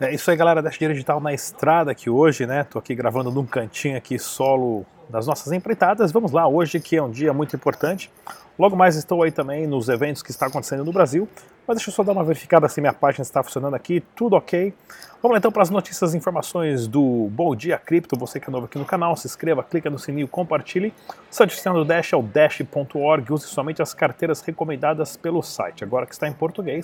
É isso aí, galera, Dash Dinheiro Digital na estrada aqui hoje, né? Tô aqui gravando num cantinho aqui solo das nossas empreitadas. Vamos lá, hoje que é um dia muito importante. Logo mais estou aí também nos eventos que está acontecendo no Brasil. Mas deixa eu só dar uma verificada se minha página está funcionando aqui, tudo ok. Vamos lá então para as notícias e informações do Bom Dia Cripto. Você que é novo aqui no canal, se inscreva, clica no sininho, compartilhe. O site do Dash é o dash.org. Use somente as carteiras recomendadas pelo site. Agora que está em português,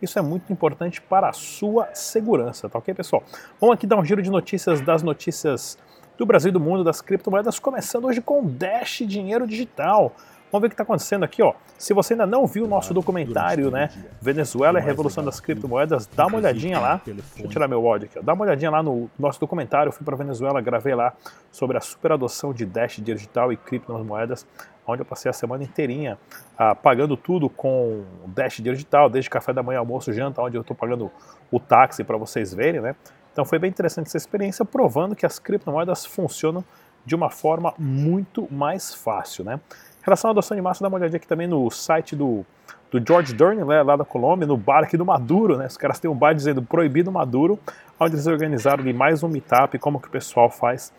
isso é muito importante para a sua segurança, tá ok, pessoal? Vamos aqui dar um giro de notícias das notícias do Brasil e do mundo das criptomoedas, começando hoje com Dash Dinheiro Digital. Vamos ver o que está acontecendo aqui, ó. Se você ainda não viu o nosso documentário, né? Venezuela e a Revolução das Criptomoedas, dá uma olhadinha lá. Deixa eu tirar meu áudio aqui, ó. Dá uma olhadinha lá no nosso documentário. Eu fui para Venezuela, gravei lá sobre a super adoção de Dash digital e criptomoedas, onde eu passei a semana inteirinha ah, pagando tudo com Dash digital, desde café da manhã, almoço, janta, onde eu estou pagando o táxi para vocês verem, né? Então foi bem interessante essa experiência, provando que as criptomoedas funcionam de uma forma muito mais fácil, né? Relação à adoção de massa, dá uma olhadinha aqui também no site do, do George Durney, né, lá da Colômbia, no bar aqui do Maduro, né? Os caras têm um bar dizendo proibido Maduro, onde eles organizaram ali mais um meetup, como que o pessoal faz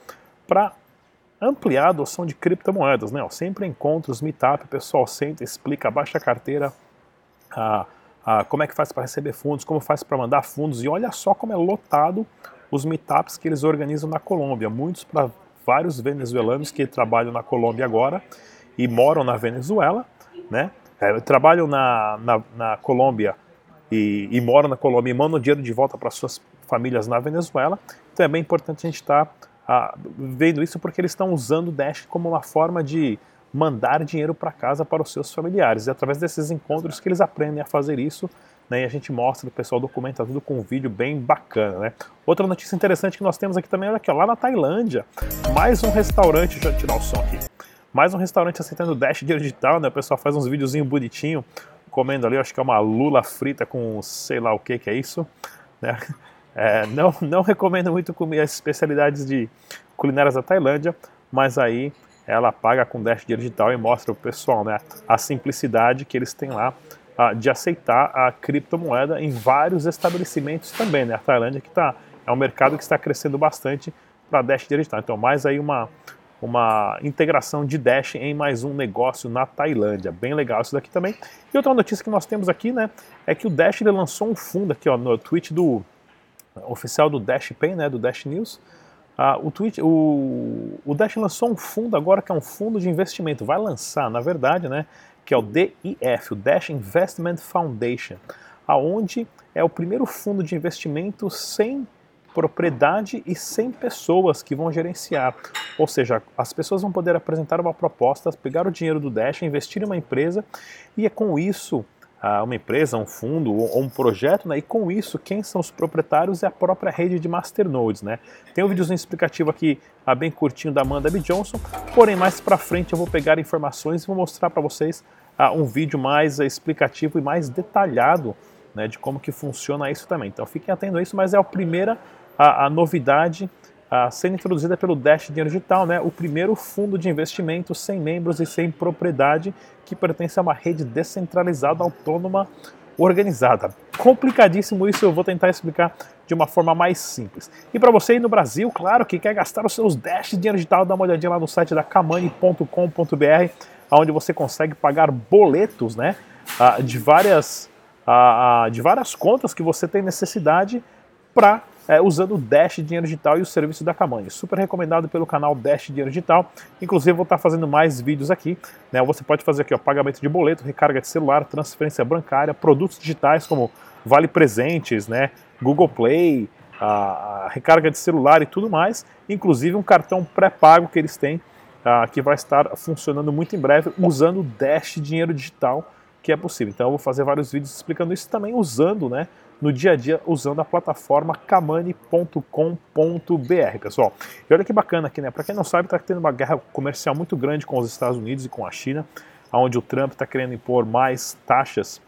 para ampliar a adoção de criptomoedas, né? Sempre encontro os meetup, o pessoal senta, explica, baixa a carteira, a, a, como é que faz para receber fundos, como faz para mandar fundos, e olha só como é lotado os meetups que eles organizam na Colômbia, muitos para vários venezuelanos que trabalham na Colômbia agora, e moram na Venezuela, né? É, trabalham na, na, na Colômbia e, e, moram na Colômbia e mandam dinheiro de volta para suas famílias na Venezuela. Então é bem importante a gente estar tá, vendo isso porque eles estão usando o Dash como uma forma de mandar dinheiro para casa para os seus familiares. É através desses encontros que eles aprendem a fazer isso. Né, e a gente mostra, o pessoal documenta tudo com um vídeo bem bacana. Né? Outra notícia interessante que nós temos aqui também é aqui, ó, lá na Tailândia, mais um restaurante, deixa eu tirar o som aqui, mais um restaurante aceitando Dash digital, né? O pessoal faz uns videozinhos bonitinho, comendo ali, acho que é uma lula frita com sei lá o que que é isso, né? É, não, não recomendo muito comer as especialidades de culinárias da Tailândia, mas aí ela paga com Dash digital e mostra o pessoal, né? A simplicidade que eles têm lá de aceitar a criptomoeda em vários estabelecimentos também, né? A Tailândia que tá, é um mercado que está crescendo bastante para Dash digital. Então, mais aí uma uma integração de Dash em mais um negócio na Tailândia. Bem legal isso daqui também. E outra notícia que nós temos aqui, né, é que o Dash ele lançou um fundo aqui, ó, no tweet do oficial do Dash Pay, né, do Dash News. Uh, o, tweet, o, o Dash lançou um fundo agora que é um fundo de investimento. Vai lançar, na verdade, né, que é o DIF, o Dash Investment Foundation, aonde é o primeiro fundo de investimento sem propriedade e 100 pessoas que vão gerenciar. Ou seja, as pessoas vão poder apresentar uma proposta, pegar o dinheiro do Dash, investir em uma empresa e é com isso uma empresa, um fundo ou um projeto, né? E com isso, quem são os proprietários é a própria rede de masternodes, né? Tem um videozinho explicativo aqui, bem curtinho da Amanda B. Johnson, porém mais para frente eu vou pegar informações e vou mostrar para vocês um vídeo mais explicativo e mais detalhado, né? De como que funciona isso também. Então fiquem atentos a isso, mas é a primeira a, a novidade a sendo introduzida pelo Dash Dinheiro Digital, né, o primeiro fundo de investimento sem membros e sem propriedade que pertence a uma rede descentralizada, autônoma, organizada. Complicadíssimo isso, eu vou tentar explicar de uma forma mais simples. E para você aí no Brasil, claro, que quer gastar os seus Dash Dinheiro Digital, dá uma olhadinha lá no site da kamani.com.br, onde você consegue pagar boletos né, de, várias, de várias contas que você tem necessidade para é, usando o Dash Dinheiro Digital e o serviço da Camanha. Super recomendado pelo canal Dash Dinheiro Digital. Inclusive, vou estar fazendo mais vídeos aqui. Né? Você pode fazer aqui ó, pagamento de boleto, recarga de celular, transferência bancária, produtos digitais como Vale Presentes, né? Google Play, a, recarga de celular e tudo mais. Inclusive um cartão pré-pago que eles têm, uh, que vai estar funcionando muito em breve usando o Dash Dinheiro Digital, que é possível. Então eu vou fazer vários vídeos explicando isso também usando né, no dia a dia usando a plataforma kamani.com.br, pessoal. E olha que bacana aqui, né? Para quem não sabe, está tendo uma guerra comercial muito grande com os Estados Unidos e com a China, onde o Trump está querendo impor mais taxas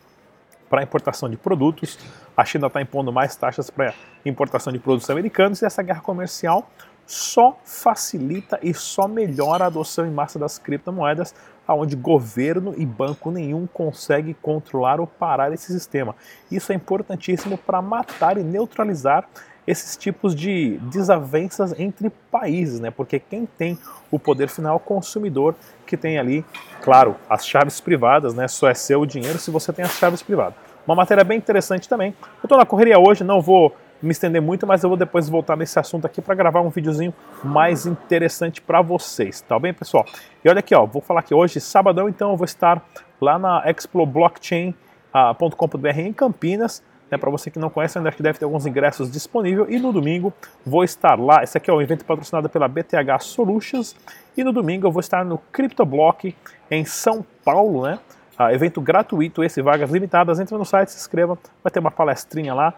para importação de produtos. A China está impondo mais taxas para importação de produtos americanos e essa guerra comercial só facilita e só melhora a adoção em massa das criptomoedas onde governo e banco nenhum consegue controlar ou parar esse sistema. Isso é importantíssimo para matar e neutralizar esses tipos de desavenças entre países, né? Porque quem tem o poder final é o consumidor que tem ali, claro, as chaves privadas, né? Só é seu o dinheiro se você tem as chaves privadas. Uma matéria bem interessante também. Eu estou na correria hoje, não vou me estender muito, mas eu vou depois voltar nesse assunto aqui para gravar um videozinho mais interessante para vocês, tá bem, pessoal? E olha aqui, ó, vou falar que hoje, sábado, então eu vou estar lá na Expo Blockchain.com.br em Campinas, né, para você que não conhece, ainda que deve ter alguns ingressos disponíveis. E no domingo vou estar lá. Esse aqui é um evento patrocinado pela BTH Solutions. E no domingo eu vou estar no CryptoBlock em São Paulo, né? Ah, evento gratuito, esse vagas limitadas. Entre no site, se inscreva, vai ter uma palestrinha lá.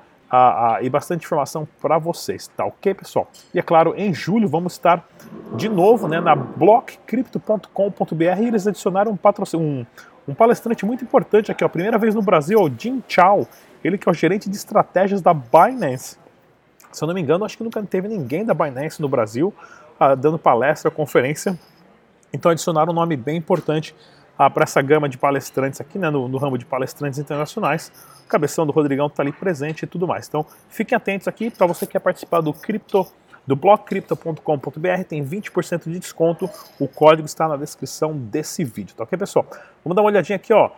E bastante informação para vocês, tá ok, pessoal? E é claro, em julho vamos estar de novo né, na blockcrypto.com.br e eles adicionaram um, um, um palestrante muito importante aqui, ó, primeira vez no Brasil, o Jim Chao. Ele que é o gerente de estratégias da Binance. Se eu não me engano, acho que nunca teve ninguém da Binance no Brasil ah, dando palestra, conferência. Então adicionaram um nome bem importante ah, para essa gama de palestrantes aqui, né, no, no, ramo de palestrantes internacionais. O cabeção do Rodrigão está ali presente e tudo mais. Então fiquem atentos aqui para você que quer participar do Crypto do blockcrypto.com.br tem 20% de desconto. O código está na descrição desse vídeo, tá ok, pessoal? Vamos dar uma olhadinha aqui, ó.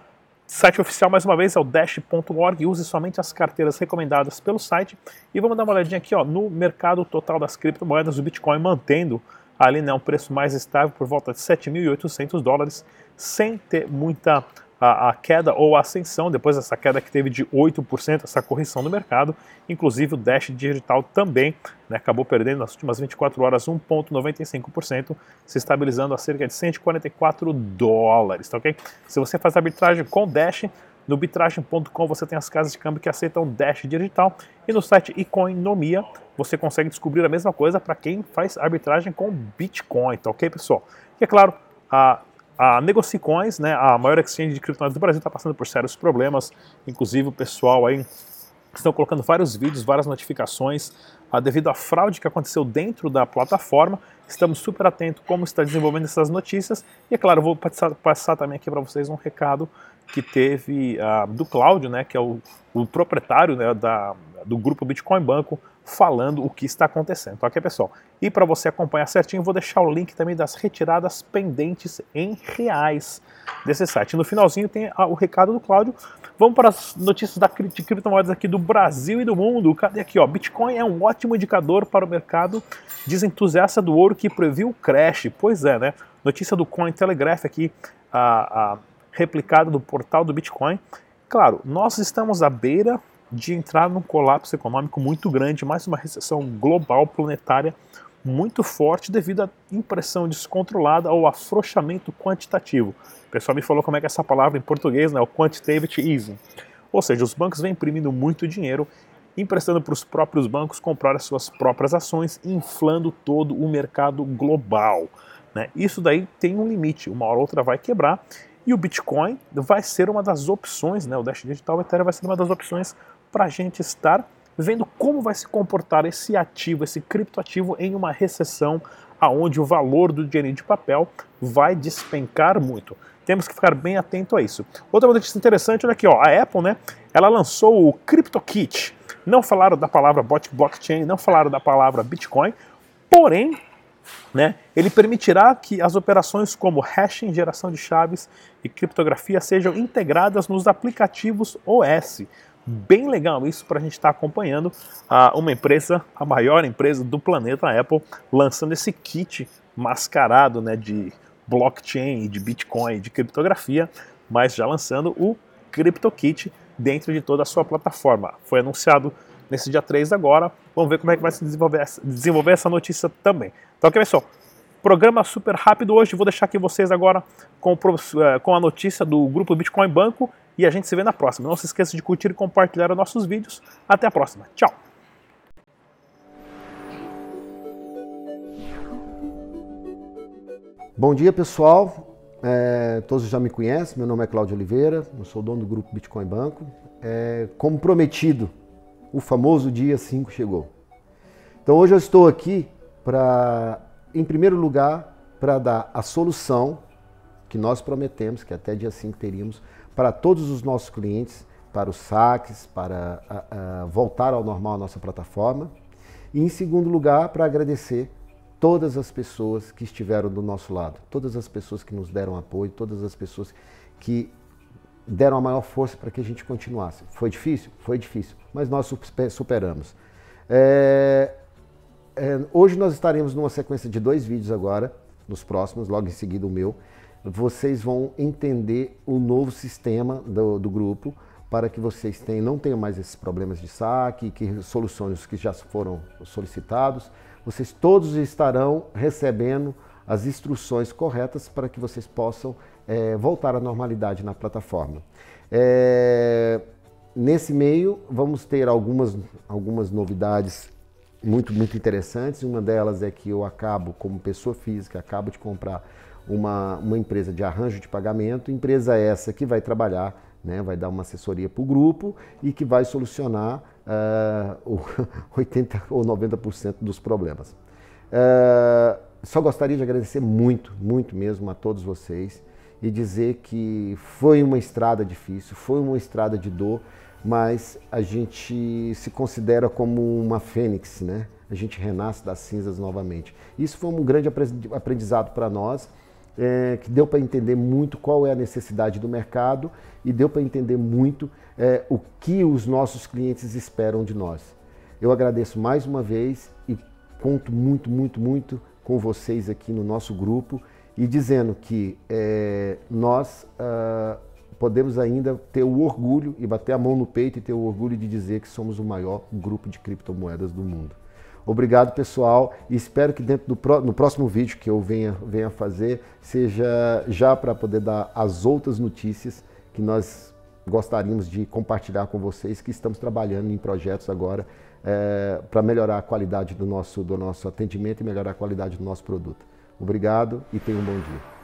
Site oficial, mais uma vez, é o dash.org. Use somente as carteiras recomendadas pelo site. E vamos dar uma olhadinha aqui ó, no mercado total das criptomoedas, o Bitcoin mantendo ali né, um preço mais estável por volta de 7.800 dólares, sem ter muita a, a, queda ou ascensão, depois dessa queda que teve de 8%, essa correção do mercado. Inclusive o Dash Digital também né, acabou perdendo nas últimas 24 horas 1,95%, se estabilizando a cerca de 144 dólares. Tá okay? Se você faz arbitragem com Dash, no bitragem.com você tem as casas de câmbio que aceitam Dash digital e no site Economia você consegue descobrir a mesma coisa para quem faz arbitragem com Bitcoin, tá ok, pessoal? E é claro, a a Negocicoins, né, a maior exchange de criptomoedas do Brasil, está passando por sérios problemas. Inclusive o pessoal aí estão colocando vários vídeos, várias notificações ah, devido à fraude que aconteceu dentro da plataforma. Estamos super atentos como está desenvolvendo essas notícias. E é claro, vou passar, passar também aqui para vocês um recado que teve do Cláudio, né, que é o, o proprietário né, da, do grupo Bitcoin Banco, falando o que está acontecendo, ok pessoal? E para você acompanhar certinho, vou deixar o link também das retiradas pendentes em reais desse site. No finalzinho tem o recado do Cláudio. Vamos para as notícias da, de criptomoedas aqui do Brasil e do mundo. Cadê aqui? Ó? Bitcoin é um ótimo indicador para o mercado, diz entusiasta do ouro que previu o crash. Pois é, né? Notícia do Cointelegraph aqui, a, a replicada do portal do Bitcoin. Claro, nós estamos à beira de entrar num colapso econômico muito grande, mais uma recessão global, planetária, muito forte devido à impressão descontrolada ou afrouxamento quantitativo. O pessoal me falou como é que é essa palavra em português, né? O quantitative easing. Ou seja, os bancos vêm imprimindo muito dinheiro, emprestando para os próprios bancos comprar as suas próprias ações, inflando todo o mercado global. Né? Isso daí tem um limite, uma hora ou outra vai quebrar e o Bitcoin vai ser uma das opções, né? o Dash Digital Ethereum vai ser uma das opções para a gente estar vendo como vai se comportar esse ativo, esse criptoativo em uma recessão aonde o valor do dinheiro de papel vai despencar muito. Temos que ficar bem atento a isso. Outra notícia interessante, olha aqui, ó, a Apple, né, ela lançou o CryptoKit. Não falaram da palavra blockchain, não falaram da palavra Bitcoin, porém né, ele permitirá que as operações como hashing, geração de chaves e criptografia sejam integradas nos aplicativos OS. Bem legal isso para a gente estar tá acompanhando uma empresa, a maior empresa do planeta, a Apple, lançando esse kit mascarado né, de blockchain, de Bitcoin, de criptografia, mas já lançando o CryptoKit dentro de toda a sua plataforma. Foi anunciado nesse dia 3 agora. Vamos ver como é que vai se desenvolver, desenvolver essa notícia também. Então, ok, pessoal? Programa super rápido hoje. Vou deixar aqui vocês agora com, eh, com a notícia do grupo Bitcoin Banco e a gente se vê na próxima. Não se esqueça de curtir e compartilhar os nossos vídeos. Até a próxima. Tchau! Bom dia, pessoal. É, todos já me conhecem. Meu nome é Cláudio Oliveira. Eu sou dono do grupo Bitcoin Banco. É, como prometido, o famoso dia 5 chegou. Então hoje eu estou aqui para, em primeiro lugar, para dar a solução que nós prometemos, que até dia 5 teríamos, para todos os nossos clientes, para os saques, para a, a voltar ao normal a nossa plataforma. E em segundo lugar, para agradecer todas as pessoas que estiveram do nosso lado, todas as pessoas que nos deram apoio, todas as pessoas que deram a maior força para que a gente continuasse. Foi difícil? Foi difícil, mas nós superamos. É, é, hoje nós estaremos numa sequência de dois vídeos agora, nos próximos, logo em seguida o meu. Vocês vão entender o novo sistema do, do grupo para que vocês tenham, não tenham mais esses problemas de saque, que solucionem os que já foram solicitados. Vocês todos estarão recebendo as instruções corretas para que vocês possam é, voltar à normalidade na plataforma. É, nesse meio, vamos ter algumas, algumas novidades muito, muito interessantes. Uma delas é que eu acabo, como pessoa física, acabo de comprar uma, uma empresa de arranjo de pagamento, empresa essa que vai trabalhar, né, vai dar uma assessoria para o grupo e que vai solucionar uh, 80 ou 90% dos problemas. Uh, só gostaria de agradecer muito, muito mesmo a todos vocês e dizer que foi uma estrada difícil, foi uma estrada de dor, mas a gente se considera como uma fênix, né? A gente renasce das cinzas novamente. Isso foi um grande aprendizado para nós, é, que deu para entender muito qual é a necessidade do mercado e deu para entender muito é, o que os nossos clientes esperam de nós. Eu agradeço mais uma vez e conto muito, muito, muito com vocês aqui no nosso grupo e dizendo que é, nós uh, podemos ainda ter o orgulho e bater a mão no peito e ter o orgulho de dizer que somos o maior grupo de criptomoedas do mundo. Obrigado, pessoal, e espero que dentro do no próximo vídeo que eu venha, venha fazer seja já para poder dar as outras notícias que nós gostaríamos de compartilhar com vocês, que estamos trabalhando em projetos agora é, para melhorar a qualidade do nosso, do nosso atendimento e melhorar a qualidade do nosso produto. Obrigado e tenha um bom dia.